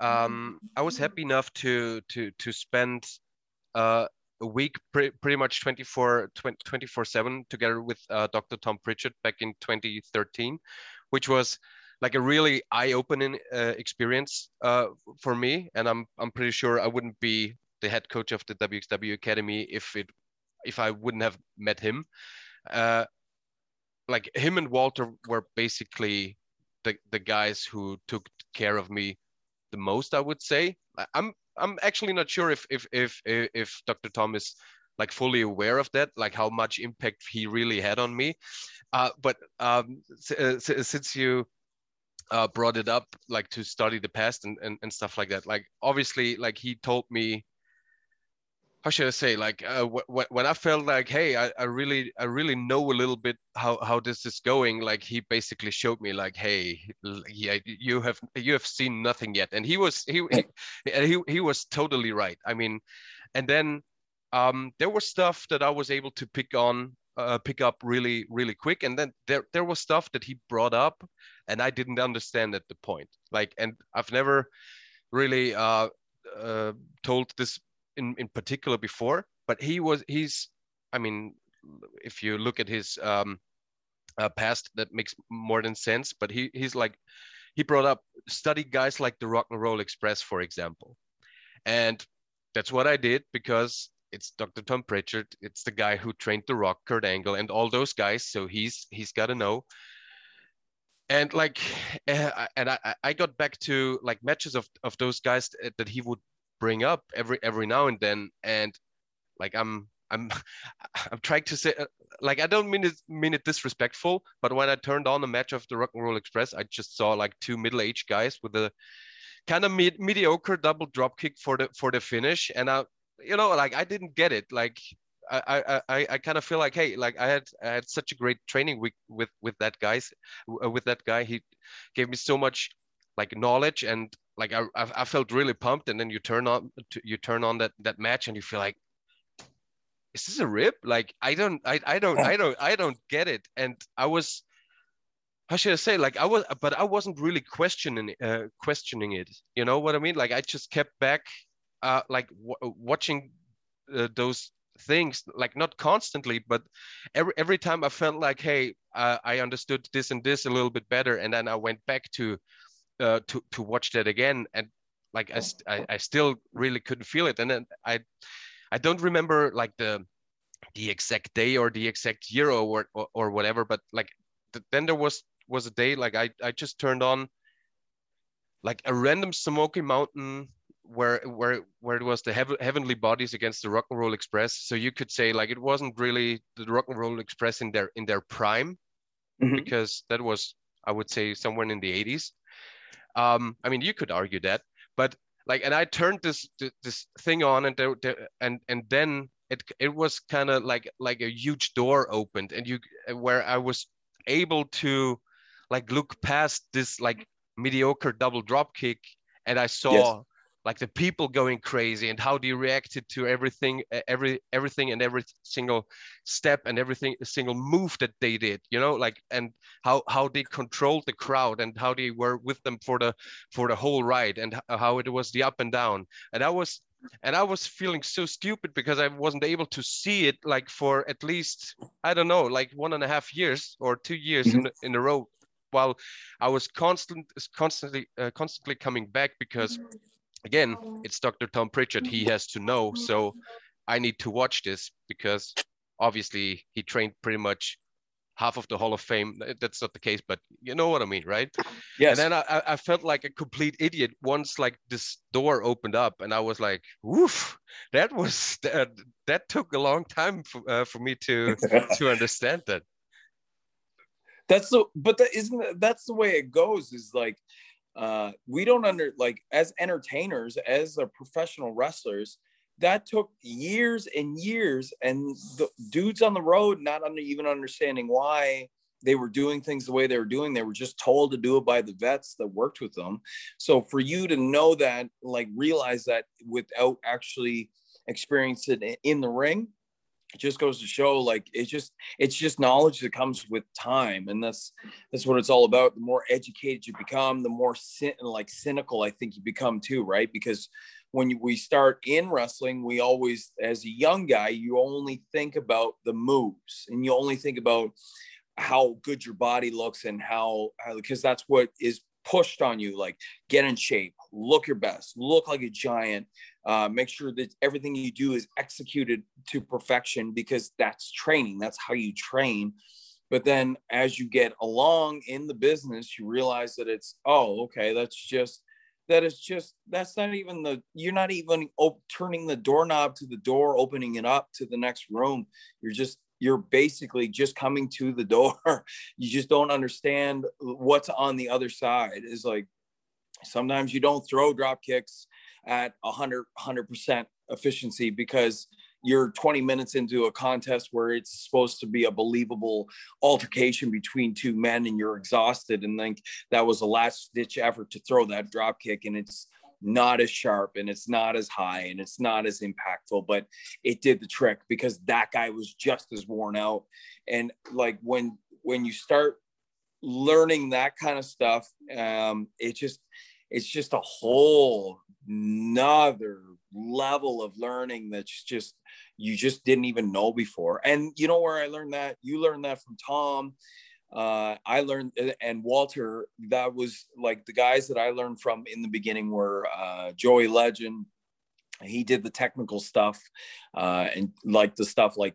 um, I was happy enough to to to spend uh a week pre- pretty much 24 24 7 together with uh, dr tom pritchard back in 2013 which was like a really eye-opening uh, experience uh, for me and i'm i'm pretty sure i wouldn't be the head coach of the wxw academy if it if i wouldn't have met him uh, like him and Walter were basically the the guys who took care of me the most. I would say. I'm I'm actually not sure if if if if Dr. Tom is like fully aware of that, like how much impact he really had on me. Uh, but um, uh, since you uh, brought it up, like to study the past and, and, and stuff like that, like obviously, like he told me how should I say like uh, w- when I felt like hey I, I really I really know a little bit how, how this is going like he basically showed me like hey yeah you have you have seen nothing yet. And he was he he, he, he was totally right. I mean and then um, there was stuff that I was able to pick on uh, pick up really really quick. And then there there was stuff that he brought up and I didn't understand at the point. Like and I've never really uh, uh, told this in in particular before, but he was he's I mean, if you look at his um, uh, past, that makes more than sense. But he he's like he brought up study guys like the Rock and Roll Express, for example, and that's what I did because it's Dr. Tom Pritchard. It's the guy who trained The Rock, Kurt Angle, and all those guys. So he's he's got to know. And like, and I, I got back to like matches of, of those guys that he would bring up every every now and then and like i'm i'm i'm trying to say uh, like i don't mean it mean it disrespectful but when i turned on a match of the rock and roll express i just saw like two middle-aged guys with a kind of med- mediocre double drop kick for the for the finish and i you know like i didn't get it. Like I, I, I kind of feel like hey like I had I had such a great training week with with that guys with that guy. He gave me so much like knowledge and like I, I felt really pumped and then you turn on you turn on that that match and you feel like is this a rip? Like i don't i, I don't i don't i don't get it. And i was how should i say? Like i was but i wasn't really questioning uh, questioning it. You know what i mean? Like i just kept back uh like watching uh, those things like not constantly but every every time i felt like hey uh, i understood this and this a little bit better and then i went back to uh, to to watch that again, and like I, I, I still really couldn't feel it, and then I I don't remember like the the exact day or the exact year or or, or whatever, but like th- then there was was a day like I I just turned on like a random Smoky Mountain where where where it was the heav- heavenly bodies against the rock and roll express. So you could say like it wasn't really the rock and roll express in their in their prime Mhm. because that was i would say somewhere in the 80s um i mean you could argue that but like and i turned this this thing on and there, there- and and then it it was kind of like like a huge door opened and you where i was able to like look past this like mediocre double drop kick and i saw like the people going crazy and how they reacted to everything every everything and every single step and everything a single move that they did you know like and how how they controlled the crowd and how they were with them for the for the whole ride and how it was the up and down. And i was and i was feeling so stupid because i wasn't able to see it like for at least i don't know like one and a half years or two years in, in a row while i was constant constantly uh, constantly coming back because again it's dr tom pritchard. He has to know so i need to watch this because obviously he trained pretty much half of the hall of fame. That's not the case but you know what i mean right? Yes. and then I, I- I felt like a complete idiot once like this door opened up and i was like woof that was that, that took a long time for, uh, for me to to understand that. That's the but that isn't that's the way it goes is like uh we don't under like as entertainers as a professional wrestlers that took years and years and the dudes on the road not under even understanding why they were doing things the way they were doing they were just told to do it by the vets that worked with them. So for you to know that like realize that without actually experiencing it in the ring it just goes to show like it just it's just knowledge that comes with time and that's that's what it's all about. The more educated you become the more cyn- like cynical i think you become too right? Because when you, we start in wrestling we always as a young guy you only think about the moves and you only think about how good your body looks and how because that's what is pushed on you like get in shape look your best look like a giant uh, make sure that everything you do is executed to perfection because that's training that's how you train. But then as you get along in the business you realize that it's oh okay that's just that is just that's not even the you're not even op- turning the doorknob to the door opening it up to the next room. You're just you're basically just coming to the door. You just don't understand what's on the other side. Is like sometimes you don't throw drop kicks at 100 100% efficiency because you're 20 minutes into a contest where it's supposed to be a believable altercation between two men and you're exhausted and think that was a last ditch effort to throw that drop kick and it's not as sharp and it's not as high and it's not as impactful but it did the trick because that guy was just as worn out. And like when when you start learning that kind of stuff um it just it's just a whole nother level of learning that's just you just didn't even know before. And you know where i learned that? You learned that from tom. Uh, i learned and walter that was like the guys that i learned from in the beginning were uh, joey legend. He did the technical stuff uh, and like the stuff like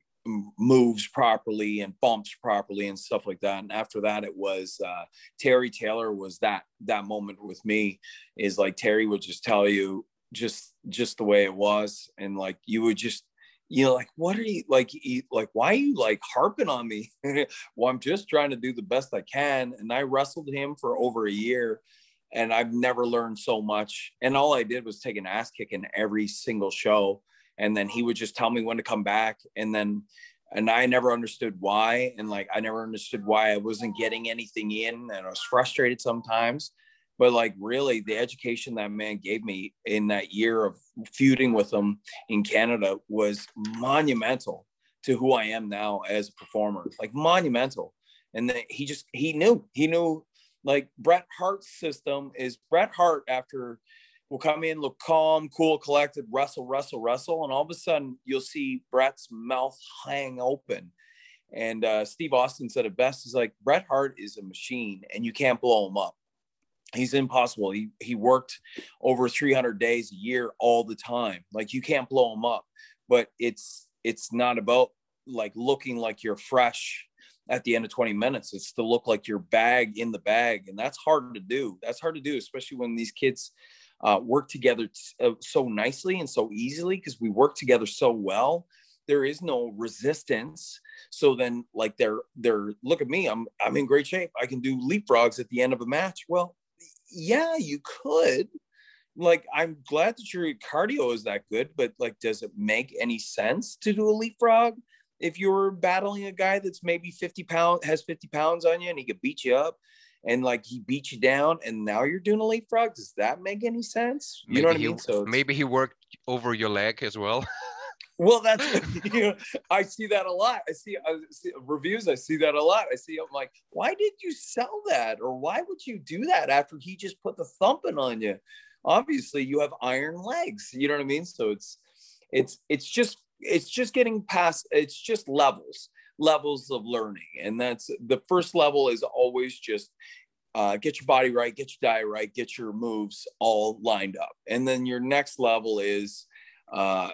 moves properly and bumps properly and stuff like that. And after that it was uh, terry taylor was that that moment with me is like terry would just tell you just just the way it was. And like you would just you know like what are you like you, like why are you like harping on me? Well i'm just trying to do the best i can. And i wrestled him for over a year and i've never learned so much. And all i did was take an ass kick in every single show and then he would just tell me when to come back. And then and i never understood why. And like i never understood why i wasn't getting anything in. And i was frustrated sometimes. But like really the education that man gave me in that year of feuding with him in canada was monumental to who i am now as a performer like monumental. And then he just he knew he knew like bret hart's system is bret hart after will come in, look calm, cool, collected, wrestle, wrestle, wrestle, and all of a sudden you'll see Bret's mouth hang open. And uh, Steve Austin said it best: "Is like Bret Hart is a machine, and you can't blow him up. He's impossible. He he worked over 300 days a year all the time. Like you can't blow him up. But it's it's not about like looking like you're fresh at the end of 20 minutes. It's to look like your bag in the bag, and that's hard to do. That's hard to do, especially when these kids uh, work together t- uh, so nicely and so easily because we work together so well. There is no resistance. So then, like they're they're look at me. I'm I'm in great shape. I can do leapfrogs at the end of a match. Well, yeah, you could. Like, I'm glad that your cardio is that good, but like, does it make any sense to do a leapfrog? if you're battling a guy that's maybe 50 pounds has 50 pounds on you and he could beat you up and like he beat you down and now you're doing a leapfrog? Does that make any sense? You maybe know what he, i mean? so maybe he worked over your leg as well. well that's you know i see that a lot. I see, I see reviews i see that a lot. I see i'm like why did you sell that? Or why would you do that after he just put the thumping on you? Obviously you have iron legs you know what i mean? So it's it's it's just it's just getting past it's just levels levels of learning. And that's the first level is always just uh, get your body right get your diet right get your moves all lined up. And then your next level is uh,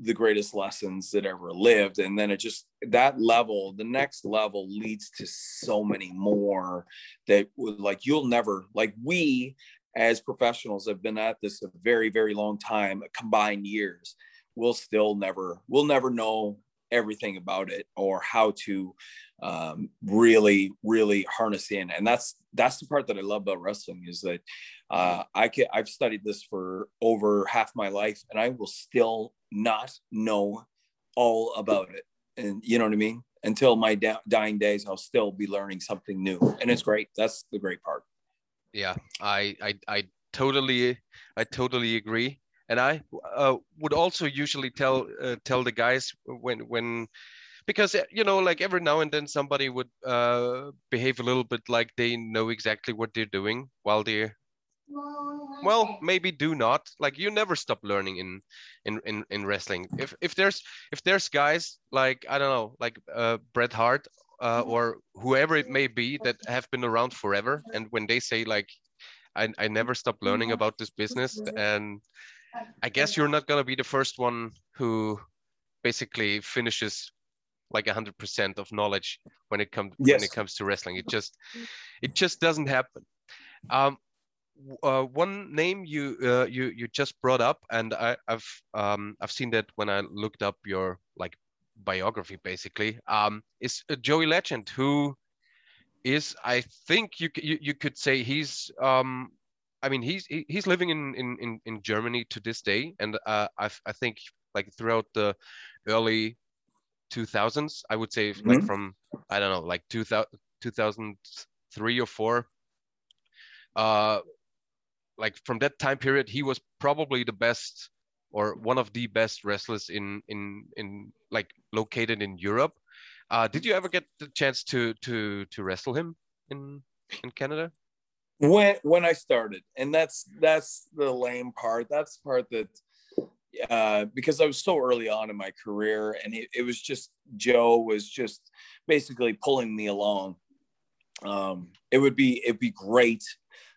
the greatest lessons that ever lived. And then it just that level the next level leads to so many more that like you'll never like we as professionals have been at this a very very long time combined years we'll still never we'll never know everything about it or how to um, really really harness in and that's that's the part that i love about wrestling is that uh, i can i've studied this for over half my life and i will still not know all about it. And you know what i mean? Until my da- dying days i'll still be learning something new. And it's great. That's the great part. Yeah, I I I totally I totally agree. And I uh, would also usually tell uh, tell the guys when when because uh, you know like every now and then somebody would uh, behave a little bit like they know exactly what they're doing while they're well maybe do not. Like you never stop learning in in in, in wrestling. If if there's if there's guys like i don't know like uh bret hart uh, or whoever it may be that have been around forever and when they say like i, I never stop learning about this business and i guess you're not going to be the first one who basically finishes like 100% of knowledge when it comes when it comes to wrestling. It just it just doesn't happen. Um uh, one name you uh, you you just brought up, and I, I've um, I've seen that when I looked up your like biography, basically, um, is uh, Joey Legend, who is I think you you, you could say he's um, I mean he's he- he's living in in in, in Germany to this day, and uh, I I think like throughout the early 2000s, I would say like Mhm. from I don't know like 2000, 2003 or four uh like from that time period he was probably the best or one of the best wrestlers in in in like located in Europe uh did you ever get the chance to to to wrestle him in in Canada when when I started, and that's that's the lame part. That's the part that uh, because I was so early on in my career, and it, it was just Joe was just basically pulling me along. Um, it would be it'd be great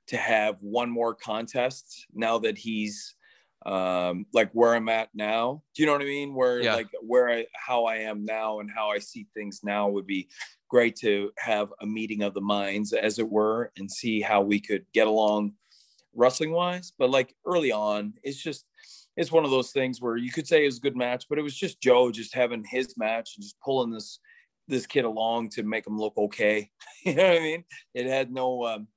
to have one more contest now that he's um like where i'm at now. Do you know what i mean? Where Yeah. like where i how i am now and how i see things now would be great to have a meeting of the minds as it were and see how we could get along wrestling wise but like early on it's just it's one of those things where you could say it was a good match but it was just joe just having his match and just pulling this this kid along to make him look okay. You know what i mean? It had no um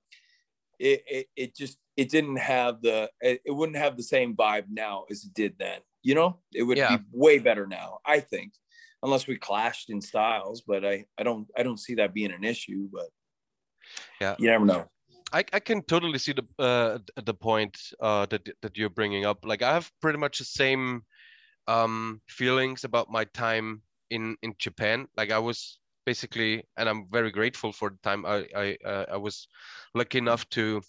it, it, it just it didn't have the it, it wouldn't have the same vibe now as it did then you know it would Yeah. be way better now i think unless we clashed in styles but i i don't i don't see that being an issue but Yeah. you never know I, I can totally see the uh, the point uh, that that you're bringing up. Like I have pretty much the same um, feelings about my time in in Japan. Like I was basically, and I'm very grateful for the time. I I uh, I was lucky enough to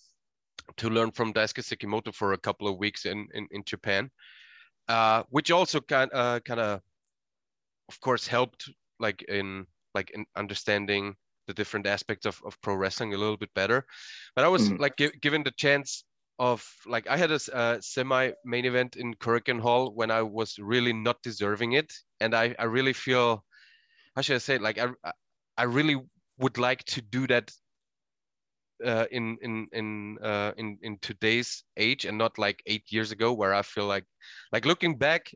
to learn from Daisuke Sekimoto for a couple of weeks in in, in Japan, uh, which also kind uh, kind of of course helped like in like in understanding the different aspects of, of pro wrestling a little bit better. But i was Mhm. like gi- given the chance of like i had a uh, semi main event in Korakuen hall when i was really not deserving it. And i i really feel how should i say like i i- i really would like to do that uh, in in in uh, in in today's age and not like eight years ago where I feel like like looking back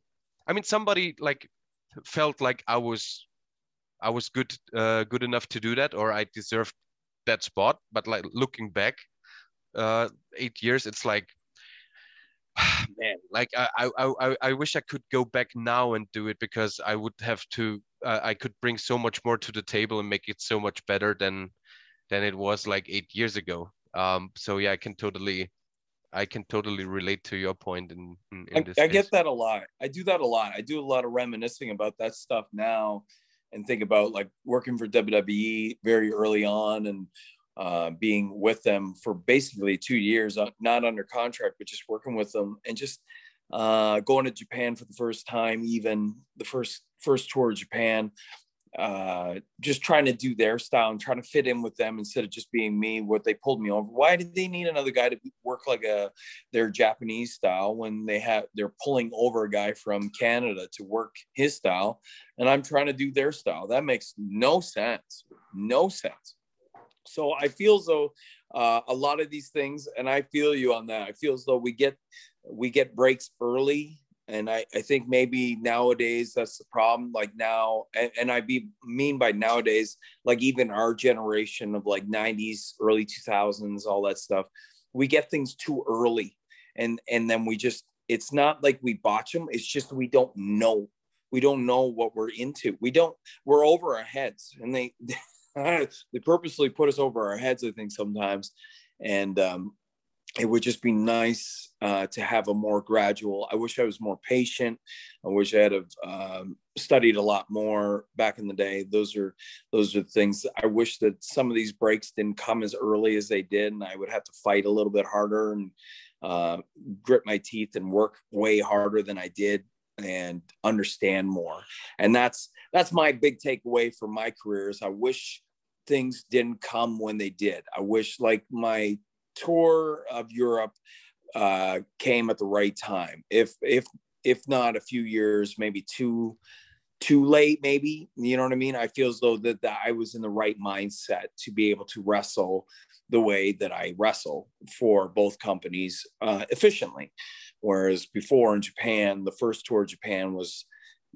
I mean somebody like felt like I was I was good uh, good enough to do that or I deserved that spot. But like looking back uh, eight years it's like man like I, I i i wish i could go back now and do it because i would have to uh, i could bring so much more to the table and make it so much better than than it was like eight years ago. Um so yeah i can totally i can totally relate to your point in, in, in I, I get that a lot. I do that a lot. I do a lot of reminiscing about that stuff now and think about like working for wwe very early on and uh, being with them for basically two years, uh, not under contract, but just working with them and just uh, going to Japan for the first time, even the first first tour of Japan. Uh, just trying to do their style and trying to fit in with them instead of just being me. What they pulled me over. Why did they need another guy to work like a their Japanese style when they have they're pulling over a guy from Canada to work his style, and I'm trying to do their style. That makes no sense. No sense. So I feel as though uh, a lot of these things, and I feel you on that. I feel as though we get we get breaks early, and I, I think maybe nowadays that's the problem. Like now, and, and I be mean by nowadays, like even our generation of like '90s, early 2000s, all that stuff, we get things too early, and and then we just it's not like we botch them. It's just we don't know. We don't know what we're into. We don't. We're over our heads, and they they purposely put us over our heads, I think, sometimes. And um, it would just be nice uh, to have a more gradual. I wish I was more patient. I wish I had have, um, studied a lot more back in the day. Those are those are things. I wish that some of these breaks didn't come as early as they did, and I would have to fight a little bit harder and uh, grit my teeth and work way harder than I did and understand more. And that's that's my big takeaway from my career is I wish things didn't come when they did. I wish like my tour of Europe uh, came at the right time. If if if not a few years, maybe too too late, maybe you know what I mean. I feel as though that, that I was in the right mindset to be able to wrestle the way that I wrestle for both companies uh, efficiently. Whereas before in Japan, the first tour of Japan was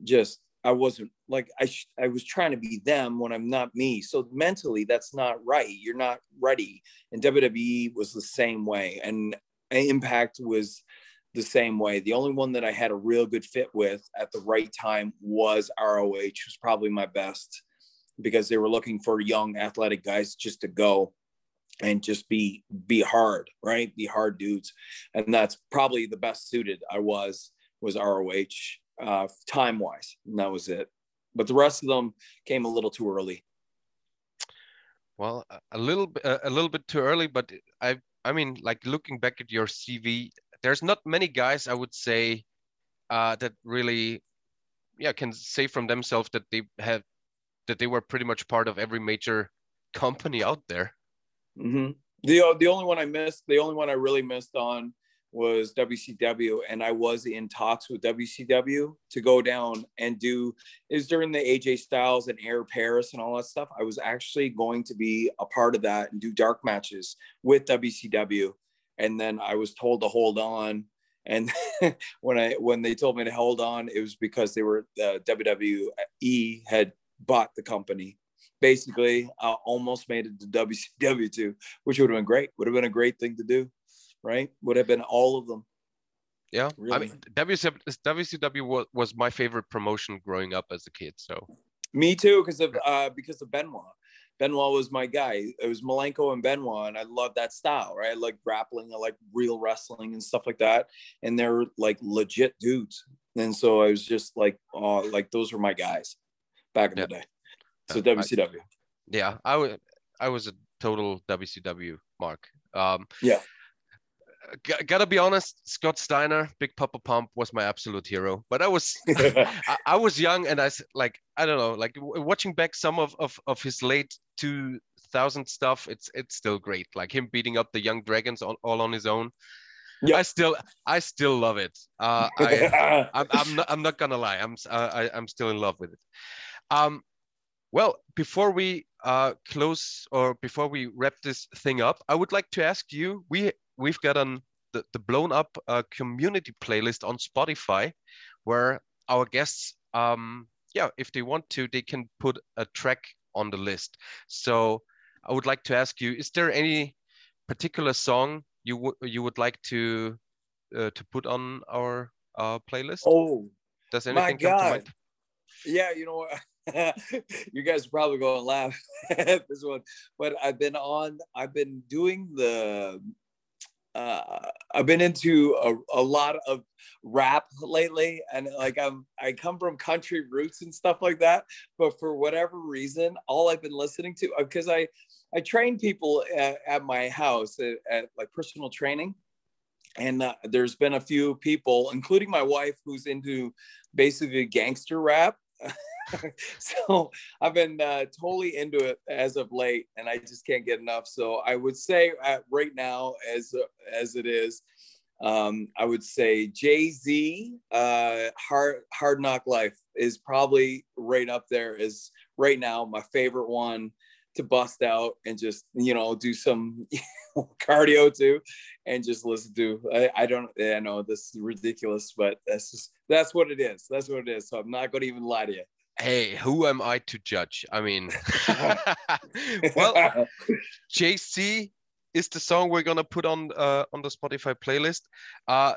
just I wasn't like I sh- I was trying to be them when I'm not me. So mentally, that's not right. You're not ready. And WWE was the same way, and Impact was the same way. The only one that I had a real good fit with at the right time was ROH, was probably my best because they were looking for young athletic guys just to go and just be be hard, right? Be hard dudes, and that's probably the best suited I was was ROH uh, time wise, and that was it. But the rest of them came a little too early. Well, a little a little bit too early, but I, I mean, like looking back at your CV, there's not many guys I would say uh, that really, yeah, can say from themselves that they have, that they were pretty much part of every major company out there. Mm-hmm. The the only one I missed, the only one I really missed on was WCW, and I was in talks with WCW to go down and do is during the AJ Styles and Air Paris and all that stuff. I was actually going to be a part of that and do dark matches with WCW, and then I was told to hold on. And when I when they told me to hold on, it was because they were the WWE had bought the company. Basically, I almost made it to WCW too, which would have been great. Would have been a great thing to do right? Would have been all of them. Yeah, really. I mean, WCW, WCW was, my favorite promotion growing up as a kid. So me too, because of uh, because of Benoit. Benoit was my guy. It was Malenko and Benoit, and I love that style, right? I like grappling, I like real wrestling and stuff like that. And they're like legit dudes. And so I was just like, oh, like those were my guys back in the day. So WCW. I, yeah, I was I was a total WCW mark. Um, yeah gotta be honest, Scott Steiner, Big Papa Pump was my absolute hero. But I was I, I, was young and I like I don't know, like watching back some of of, of his late 2000 stuff, it's it's still great. Like him beating up the young dragons all, all on his own. Yeah. I still I still love it. Uh, I I'm, I'm not I'm not gonna lie. I'm I, I'm still in love with it. Um, Well, before we uh, close or before we wrap this thing up, I would like to ask you. We we've got an the, the blown up uh, community playlist on Spotify, where our guests, um, yeah, if they want to, they can put a track on the list. So I would like to ask you: Is there any particular song you would you would like to uh, to put on our uh, playlist? Oh, does anything come to mind? Yeah, you know, you guys are probably going to laugh at this one, but I've been on. I've been doing the. Uh, I've been into a, a lot of rap lately, and like I'm, I come from country roots and stuff like that. But for whatever reason, all I've been listening to, because uh, I, I train people at, at my house at, at, like personal training, and uh, there's been a few people, including my wife, who's into basically gangster rap. so I've been uh, totally into it as of late, and I just can't get enough. So I would say uh, right now, as uh, as it is, um, I would say Jay Z, uh, Hard Hard Knock Life is probably right up there. Is right now my favorite one to bust out and just you know do some cardio too and just listen to I, I don't i know this is ridiculous but that's just that's what it is that's what it is so i'm not going to even lie to you hey who am i to judge? I mean well Jay Z is the song we're to put on uh, on the spotify playlist. Uh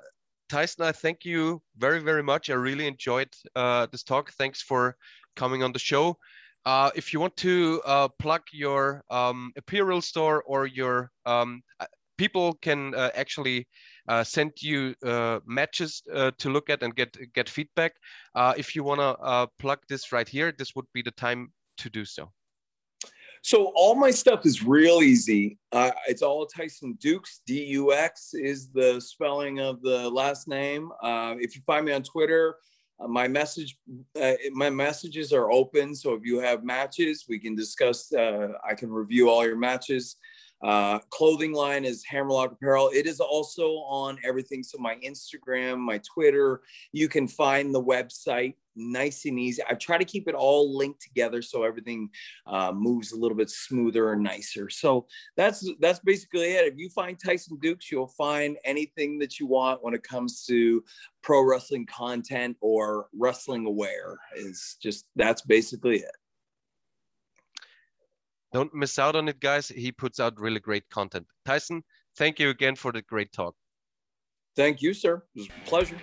tyson i thank you very very much. I really enjoyed uh, this talk. Thanks for coming on the show. Uh, if you want to uh, plug your um, apparel store or your um, uh, people can uh, actually uh, send you uh, matches to look at and get get feedback. if you want to plug this right here, this would be the time to do so. So all my stuff is real easy. it's all Tyson Dux. D U X is the spelling of the last name. if you find me on Twitter, uh, my message, uh, my messages are open. So if you have matches, we can discuss. Uh, I can review all your matches. Uh, clothing line is Hammerlock Apparel. It is also on everything. So my Instagram, my Twitter. You can find the website nice and easy. I try to keep it all linked together so everything uh, moves a little bit smoother and nicer. So that's that's basically it. If you find Tyson Dux, you'll find anything that you want when it comes to pro wrestling content or wrestling aware. Is just that's basically it. Don't miss out on it, guys. He puts out really great content. Tyson, thank you again for the great talk. Thank you, sir. It was a pleasure.